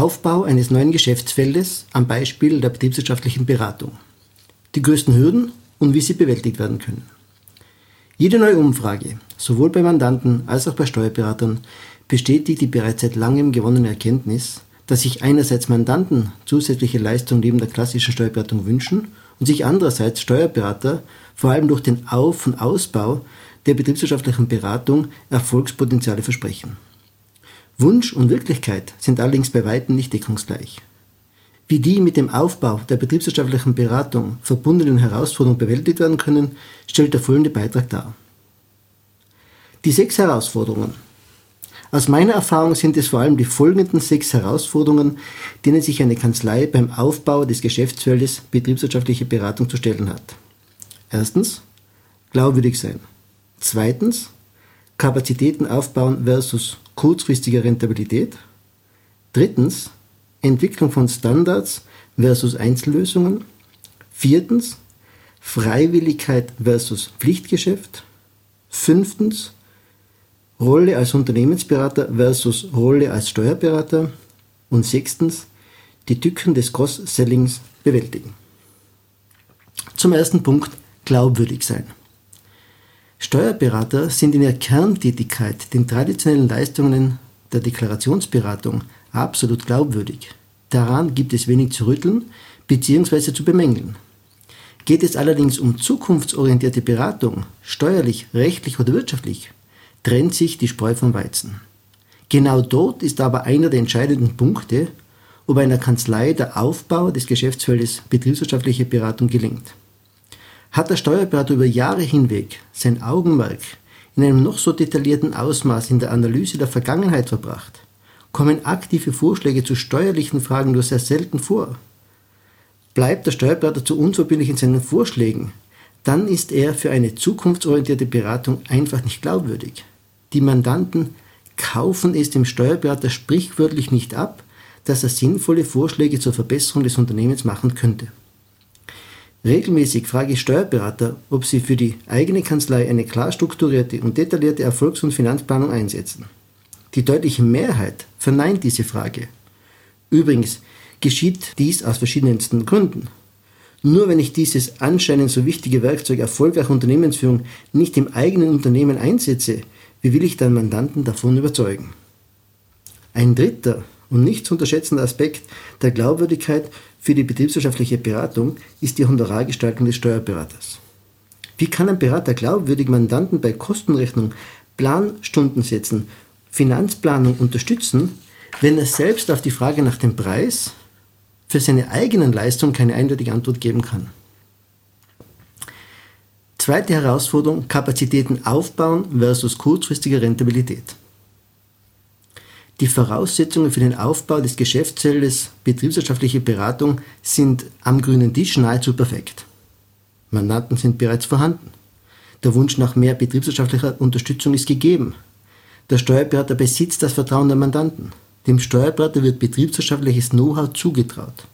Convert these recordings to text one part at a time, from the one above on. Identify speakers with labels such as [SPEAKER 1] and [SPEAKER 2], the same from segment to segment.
[SPEAKER 1] Aufbau eines neuen Geschäftsfeldes am Beispiel der betriebswirtschaftlichen Beratung. Die größten Hürden und wie sie bewältigt werden können. Jede neue Umfrage, sowohl bei Mandanten als auch bei Steuerberatern, bestätigt die bereits seit langem gewonnene Erkenntnis, dass sich einerseits Mandanten zusätzliche Leistungen neben der klassischen Steuerberatung wünschen und sich andererseits Steuerberater vor allem durch den Auf- und Ausbau der betriebswirtschaftlichen Beratung Erfolgspotenziale versprechen. Wunsch und Wirklichkeit sind allerdings bei weitem nicht deckungsgleich. Wie die mit dem Aufbau der betriebswirtschaftlichen Beratung verbundenen Herausforderungen bewältigt werden können, stellt der folgende Beitrag dar. Die sechs Herausforderungen. Aus meiner Erfahrung sind es vor allem die folgenden sechs Herausforderungen, denen sich eine Kanzlei beim Aufbau des Geschäftsfeldes betriebswirtschaftliche Beratung zu stellen hat. Erstens, glaubwürdig sein. Zweitens, Kapazitäten aufbauen versus kurzfristige Rentabilität. Drittens, Entwicklung von Standards versus Einzellösungen. Viertens, Freiwilligkeit versus Pflichtgeschäft. Fünftens, Rolle als Unternehmensberater versus Rolle als Steuerberater. Und sechstens, die Tücken des Cross-Sellings bewältigen. Zum ersten Punkt, glaubwürdig sein. Steuerberater sind in ihrer Kerntätigkeit den traditionellen Leistungen der Deklarationsberatung absolut glaubwürdig. Daran gibt es wenig zu rütteln bzw. zu bemängeln. Geht es allerdings um zukunftsorientierte Beratung, steuerlich, rechtlich oder wirtschaftlich, trennt sich die Spreu vom Weizen. Genau dort ist aber einer der entscheidenden Punkte, ob einer Kanzlei der Aufbau des Geschäftsfeldes betriebswirtschaftliche Beratung gelingt. Hat der Steuerberater über Jahre hinweg sein Augenmerk in einem noch so detaillierten Ausmaß in der Analyse der Vergangenheit verbracht, kommen aktive Vorschläge zu steuerlichen Fragen nur sehr selten vor. Bleibt der Steuerberater zu unverbindlich in seinen Vorschlägen, dann ist er für eine zukunftsorientierte Beratung einfach nicht glaubwürdig. Die Mandanten kaufen es dem Steuerberater sprichwörtlich nicht ab, dass er sinnvolle Vorschläge zur Verbesserung des Unternehmens machen könnte. Regelmäßig frage ich Steuerberater, ob sie für die eigene Kanzlei eine klar strukturierte und detaillierte Erfolgs- und Finanzplanung einsetzen. Die deutliche Mehrheit verneint diese Frage. Übrigens geschieht dies aus verschiedensten Gründen. Nur wenn ich dieses anscheinend so wichtige Werkzeug erfolgreicher Unternehmensführung nicht im eigenen Unternehmen einsetze, wie will ich dann Mandanten davon überzeugen? Ein dritter und nicht zu unterschätzender Aspekt der Glaubwürdigkeit für die betriebswirtschaftliche Beratung ist die Honorargestaltung des Steuerberaters. Wie kann ein Berater glaubwürdig Mandanten bei Kostenrechnung, Planstundensätzen, Finanzplanung unterstützen, wenn er selbst auf die Frage nach dem Preis für seine eigenen Leistungen keine eindeutige Antwort geben kann? Zweite Herausforderung, Kapazitäten aufbauen versus kurzfristige Rentabilität. Die Voraussetzungen für den Aufbau des Geschäftsfeldes betriebswirtschaftliche Beratung sind am grünen Tisch nahezu perfekt. Mandanten sind bereits vorhanden. Der Wunsch nach mehr betriebswirtschaftlicher Unterstützung ist gegeben. Der Steuerberater besitzt das Vertrauen der Mandanten. Dem Steuerberater wird betriebswirtschaftliches Know-how zugetraut.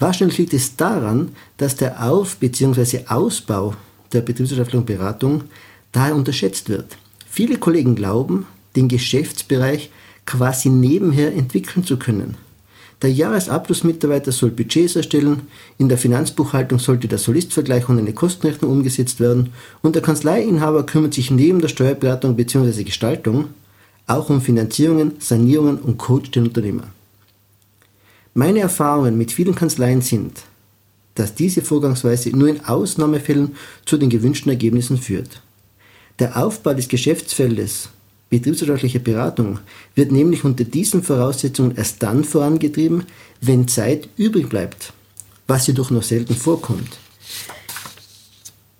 [SPEAKER 1] Wahrscheinlich liegt es daran, dass der Auf- bzw. Ausbau der betriebswirtschaftlichen Beratung daher unterschätzt wird. Viele Kollegen glauben, den Geschäftsbereich quasi nebenher entwickeln zu können. Der Jahresabschlussmitarbeiter soll Budgets erstellen, in der Finanzbuchhaltung sollte der Solistvergleich und eine Kostenrechnung umgesetzt werden und der Kanzleiinhaber kümmert sich neben der Steuerberatung bzw. Gestaltung auch um Finanzierungen, Sanierungen und coacht den Unternehmer. Meine Erfahrungen mit vielen Kanzleien sind, dass diese Vorgangsweise nur in Ausnahmefällen zu den gewünschten Ergebnissen führt. Der Aufbau des Geschäftsfeldes Betriebswirtschaftliche Beratung wird nämlich unter diesen Voraussetzungen erst dann vorangetrieben, wenn Zeit übrig bleibt, was jedoch noch selten vorkommt.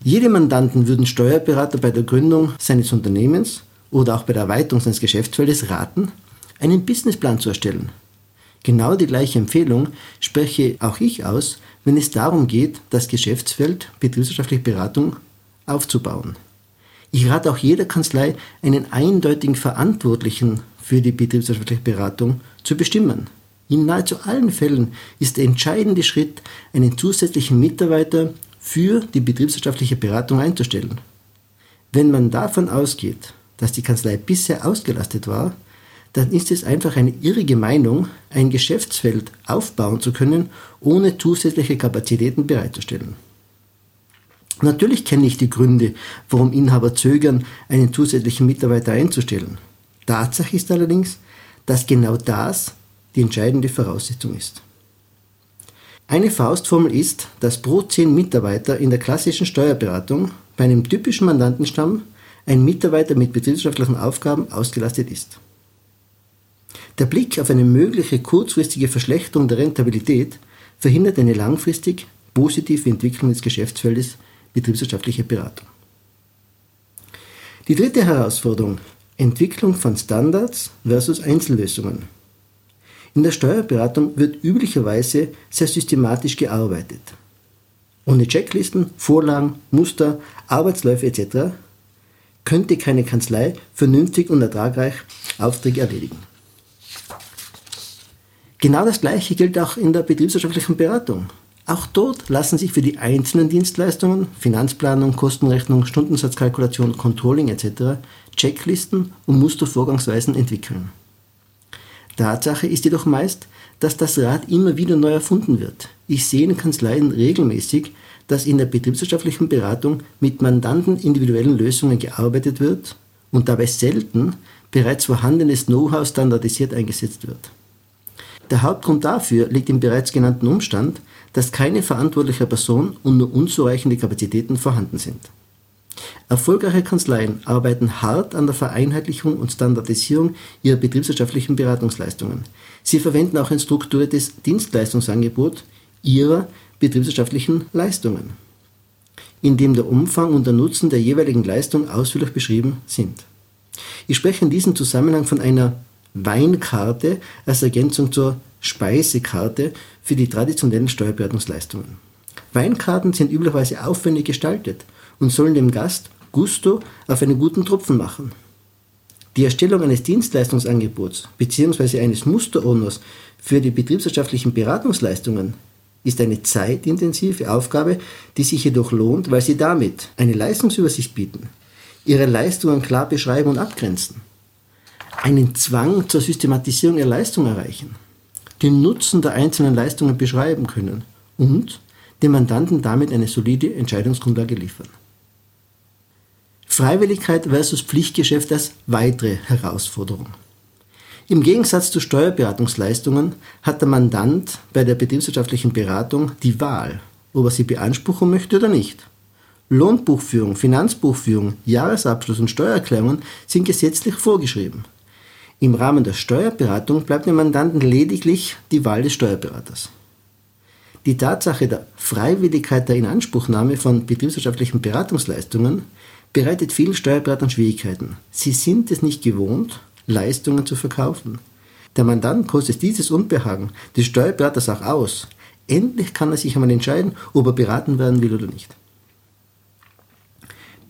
[SPEAKER 1] Jede Mandanten würden Steuerberater bei der Gründung seines Unternehmens oder auch bei der Erweiterung seines Geschäftsfeldes raten, einen Businessplan zu erstellen. Genau die gleiche Empfehlung spreche auch ich aus, wenn es darum geht, das Geschäftsfeld betriebswirtschaftliche Beratung aufzubauen. Ich rate auch jeder Kanzlei, einen eindeutigen Verantwortlichen für die betriebswirtschaftliche Beratung zu bestimmen. In nahezu allen Fällen ist der entscheidende Schritt, einen zusätzlichen Mitarbeiter für die betriebswirtschaftliche Beratung einzustellen. Wenn man davon ausgeht, dass die Kanzlei bisher ausgelastet war, dann ist es einfach eine irrige Meinung, ein Geschäftsfeld aufbauen zu können, ohne zusätzliche Kapazitäten bereitzustellen. Natürlich kenne ich die Gründe, warum Inhaber zögern, einen zusätzlichen Mitarbeiter einzustellen. Tatsache ist allerdings, dass genau das die entscheidende Voraussetzung ist. Eine Faustformel ist, dass pro 10 Mitarbeiter in der klassischen Steuerberatung bei einem typischen Mandantenstamm ein Mitarbeiter mit betriebswirtschaftlichen Aufgaben ausgelastet ist. Der Blick auf eine mögliche kurzfristige Verschlechterung der Rentabilität verhindert eine langfristig positive Entwicklung des Geschäftsfeldes betriebswirtschaftliche Beratung. Die dritte Herausforderung, Entwicklung von Standards versus Einzellösungen. In der Steuerberatung wird üblicherweise sehr systematisch gearbeitet. Ohne Checklisten, Vorlagen, Muster, Arbeitsläufe etc. könnte keine Kanzlei vernünftig und ertragreich Aufträge erledigen. Genau das Gleiche gilt auch in der betriebswirtschaftlichen Beratung. Auch dort lassen sich für die einzelnen Dienstleistungen, Finanzplanung, Kostenrechnung, Stundensatzkalkulation, Controlling etc. Checklisten und Mustervorgangsweisen entwickeln. Tatsache ist jedoch meist, dass das Rad immer wieder neu erfunden wird. Ich sehe in Kanzleien regelmäßig, dass in der betriebswirtschaftlichen Beratung mit Mandanten individuellen Lösungen gearbeitet wird und dabei selten bereits vorhandenes Know-how standardisiert eingesetzt wird. Der Hauptgrund dafür liegt im bereits genannten Umstand, dass keine verantwortliche Person und nur unzureichende Kapazitäten vorhanden sind. Erfolgreiche Kanzleien arbeiten hart an der Vereinheitlichung und Standardisierung ihrer betriebswirtschaftlichen Beratungsleistungen. Sie verwenden auch ein strukturiertes Dienstleistungsangebot ihrer betriebswirtschaftlichen Leistungen, in dem der Umfang und der Nutzen der jeweiligen Leistung ausführlich beschrieben sind. Ich spreche in diesem Zusammenhang von einer Weinkarte als Ergänzung zur Speisekarte für die traditionellen Steuerberatungsleistungen. Weinkarten sind üblicherweise aufwendig gestaltet und sollen dem Gast Gusto auf einen guten Tropfen machen. Die Erstellung eines Dienstleistungsangebots bzw. eines Musterordners für die betriebswirtschaftlichen Beratungsleistungen ist eine zeitintensive Aufgabe, die sich jedoch lohnt, weil sie damit eine Leistungsübersicht bieten, ihre Leistungen klar beschreiben und abgrenzen, einen Zwang zur Systematisierung ihrer Leistung erreichen, den Nutzen der einzelnen Leistungen beschreiben können und dem Mandanten damit eine solide Entscheidungsgrundlage liefern. Freiwilligkeit versus Pflichtgeschäft als weitere Herausforderung. Im Gegensatz zu Steuerberatungsleistungen hat der Mandant bei der betriebswirtschaftlichen Beratung die Wahl, ob er sie beanspruchen möchte oder nicht. Lohnbuchführung, Finanzbuchführung, Jahresabschluss und Steuererklärungen sind gesetzlich vorgeschrieben. Im Rahmen der Steuerberatung bleibt dem Mandanten lediglich die Wahl des Steuerberaters. Die Tatsache der Freiwilligkeit der Inanspruchnahme von betriebswirtschaftlichen Beratungsleistungen bereitet vielen Steuerberatern Schwierigkeiten. Sie sind es nicht gewohnt, Leistungen zu verkaufen. Der Mandant kostet dieses Unbehagen des Steuerberaters auch aus. Endlich kann er sich einmal entscheiden, ob er beraten werden will oder nicht.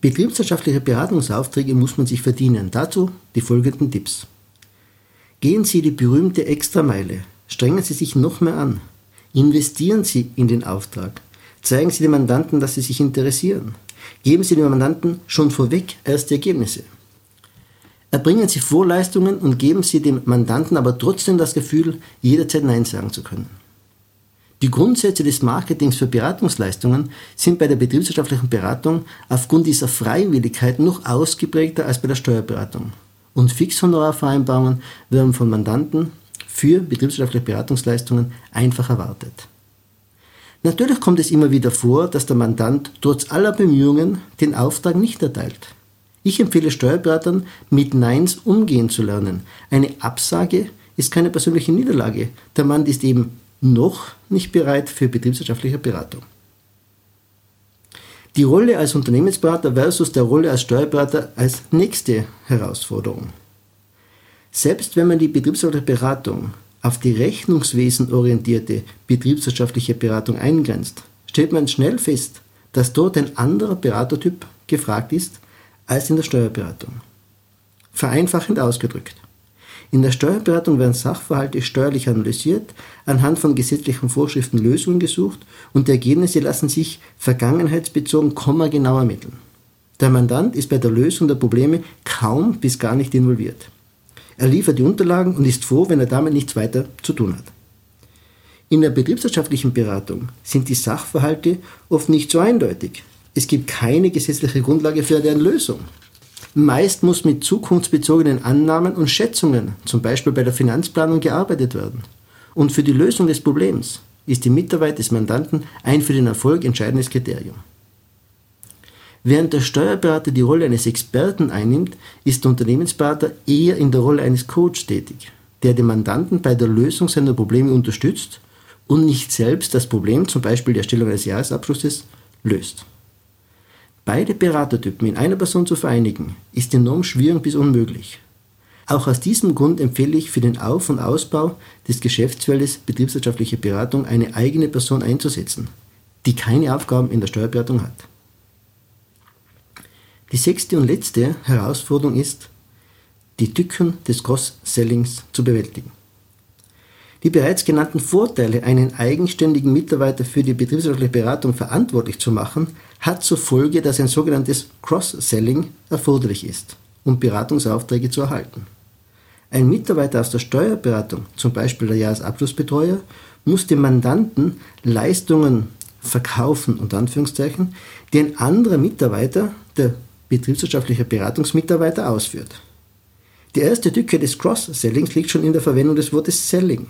[SPEAKER 1] Betriebswirtschaftliche Beratungsaufträge muss man sich verdienen. Dazu die folgenden Tipps. Gehen Sie die berühmte Extrameile. Strengen Sie sich noch mehr an. Investieren Sie in den Auftrag. Zeigen Sie dem Mandanten, dass Sie sich interessieren. Geben Sie dem Mandanten schon vorweg erste Ergebnisse. Erbringen Sie Vorleistungen und geben Sie dem Mandanten aber trotzdem das Gefühl, jederzeit Nein sagen zu können. Die Grundsätze des Marketings für Beratungsleistungen sind bei der betriebswirtschaftlichen Beratung aufgrund dieser Freiwilligkeit noch ausgeprägter als bei der Steuerberatung. Und Fixhonorarvereinbarungen werden von Mandanten für betriebswirtschaftliche Beratungsleistungen einfach erwartet. Natürlich kommt es immer wieder vor, dass der Mandant trotz aller Bemühungen den Auftrag nicht erteilt. Ich empfehle Steuerberatern, mit Neins umgehen zu lernen. Eine Absage ist keine persönliche Niederlage. Der Mann ist eben noch nicht bereit für betriebswirtschaftliche Beratung. Die Rolle als Unternehmensberater versus der Rolle als Steuerberater als nächste Herausforderung. Selbst wenn man die betriebswirtschaftliche Beratung auf die rechnungswesenorientierte betriebswirtschaftliche Beratung eingrenzt, stellt man schnell fest, dass dort ein anderer Beratertyp gefragt ist als in der Steuerberatung. Vereinfachend ausgedrückt. In der Steuerberatung werden Sachverhalte steuerlich analysiert, anhand von gesetzlichen Vorschriften Lösungen gesucht und die Ergebnisse lassen sich vergangenheitsbezogen kommagenau ermitteln. Der Mandant ist bei der Lösung der Probleme kaum bis gar nicht involviert. Er liefert die Unterlagen und ist froh, wenn er damit nichts weiter zu tun hat. In der betriebswirtschaftlichen Beratung sind die Sachverhalte oft nicht so eindeutig. Es gibt keine gesetzliche Grundlage für deren Lösung. Meist muss mit zukunftsbezogenen Annahmen und Schätzungen, zum Beispiel bei der Finanzplanung, gearbeitet werden. Und für die Lösung des Problems ist die Mitarbeit des Mandanten ein für den Erfolg entscheidendes Kriterium. Während der Steuerberater die Rolle eines Experten einnimmt, ist der Unternehmensberater eher in der Rolle eines Coach tätig, der den Mandanten bei der Lösung seiner Probleme unterstützt und nicht selbst das Problem, zum Beispiel die Erstellung eines Jahresabschlusses, löst. Beide Beratertypen in einer Person zu vereinigen, ist enorm schwierig bis unmöglich. Auch aus diesem Grund empfehle ich für den Auf- und Ausbau des Geschäftsfeldes betriebswirtschaftliche Beratung eine eigene Person einzusetzen, die keine Aufgaben in der Steuerberatung hat. Die sechste und letzte Herausforderung ist, die Tücken des Cross-Sellings zu bewältigen. Die bereits genannten Vorteile, einen eigenständigen Mitarbeiter für die betriebswirtschaftliche Beratung verantwortlich zu machen, hat zur Folge, dass ein sogenanntes Cross-Selling erforderlich ist, um Beratungsaufträge zu erhalten. Ein Mitarbeiter aus der Steuerberatung, zum Beispiel der Jahresabschlussbetreuer, muss dem Mandanten Leistungen verkaufen, unter Anführungszeichen, die ein anderer Mitarbeiter, der betriebswirtschaftliche Beratungsmitarbeiter, ausführt. Die erste Tücke des Cross-Sellings liegt schon in der Verwendung des Wortes Selling.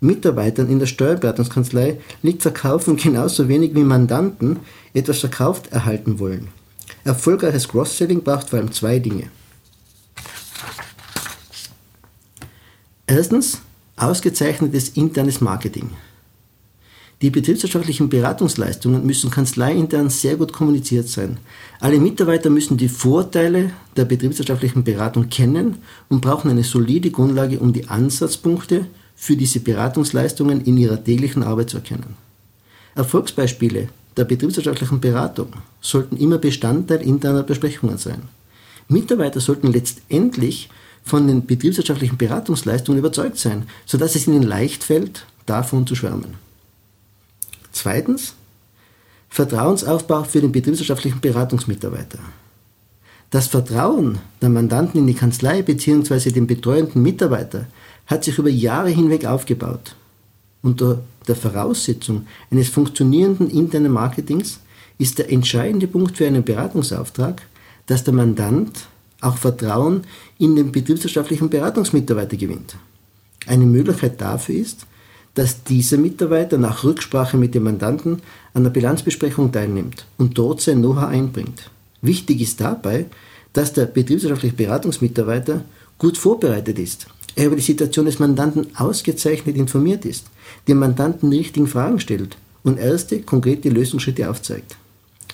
[SPEAKER 1] Mitarbeitern in der Steuerberatungskanzlei liegt Verkaufen genauso wenig wie Mandanten etwas verkauft erhalten wollen. Erfolgreiches Cross-Selling braucht vor allem zwei Dinge. Erstens ausgezeichnetes internes Marketing. Die betriebswirtschaftlichen Beratungsleistungen müssen kanzleiintern sehr gut kommuniziert sein. Alle Mitarbeiter müssen die Vorteile der betriebswirtschaftlichen Beratung kennen und brauchen eine solide Grundlage, um die Ansatzpunkte für diese Beratungsleistungen in ihrer täglichen Arbeit zu erkennen. Erfolgsbeispiele der betriebswirtschaftlichen Beratung sollten immer Bestandteil interner Besprechungen sein. Mitarbeiter sollten letztendlich von den betriebswirtschaftlichen Beratungsleistungen überzeugt sein, sodass es ihnen leicht fällt, davon zu schwärmen. Zweitens, Vertrauensaufbau für den betriebswirtschaftlichen Beratungsmitarbeiter. Das Vertrauen der Mandanten in die Kanzlei bzw. den betreuenden Mitarbeiter hat sich über Jahre hinweg aufgebaut. Unter der Voraussetzung eines funktionierenden internen Marketings ist der entscheidende Punkt für einen Beratungsauftrag, dass der Mandant auch Vertrauen in den betriebswirtschaftlichen Beratungsmitarbeiter gewinnt. Eine Möglichkeit dafür ist, dass dieser Mitarbeiter nach Rücksprache mit dem Mandanten an der Bilanzbesprechung teilnimmt und dort sein Know-how einbringt. Wichtig ist dabei, dass der betriebswirtschaftliche Beratungsmitarbeiter gut vorbereitet ist, er über die Situation des Mandanten ausgezeichnet informiert ist, dem Mandanten die richtigen Fragen stellt und erste konkrete Lösungsschritte aufzeigt.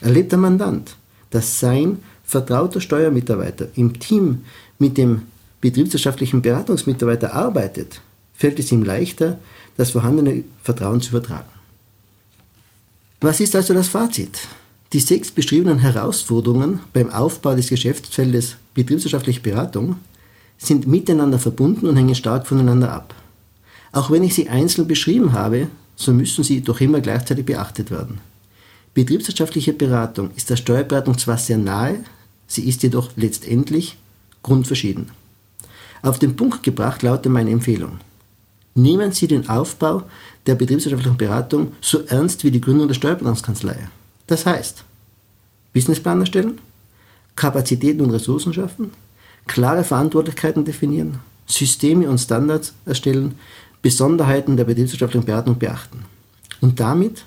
[SPEAKER 1] Erlebt der Mandant, dass sein vertrauter Steuermitarbeiter im Team mit dem betriebswirtschaftlichen Beratungsmitarbeiter arbeitet, fällt es ihm leichter, das vorhandene Vertrauen zu übertragen. Was ist also das Fazit? Die sechs beschriebenen Herausforderungen beim Aufbau des Geschäftsfeldes betriebswirtschaftliche Beratung sind miteinander verbunden und hängen stark voneinander ab. Auch wenn ich sie einzeln beschrieben habe, so müssen sie doch immer gleichzeitig beachtet werden. Betriebswirtschaftliche Beratung ist der Steuerberatung zwar sehr nahe, sie ist jedoch letztendlich grundverschieden. Auf den Punkt gebracht lautet meine Empfehlung. Nehmen Sie den Aufbau der betriebswirtschaftlichen Beratung so ernst wie die Gründung der Steuerberatungskanzlei. Das heißt, Businessplan erstellen, Kapazitäten und Ressourcen schaffen, klare Verantwortlichkeiten definieren, Systeme und Standards erstellen, Besonderheiten der betriebswirtschaftlichen Beratung beachten. Und damit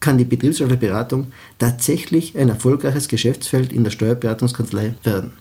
[SPEAKER 1] kann die betriebswirtschaftliche Beratung tatsächlich ein erfolgreiches Geschäftsfeld in der Steuerberatungskanzlei werden.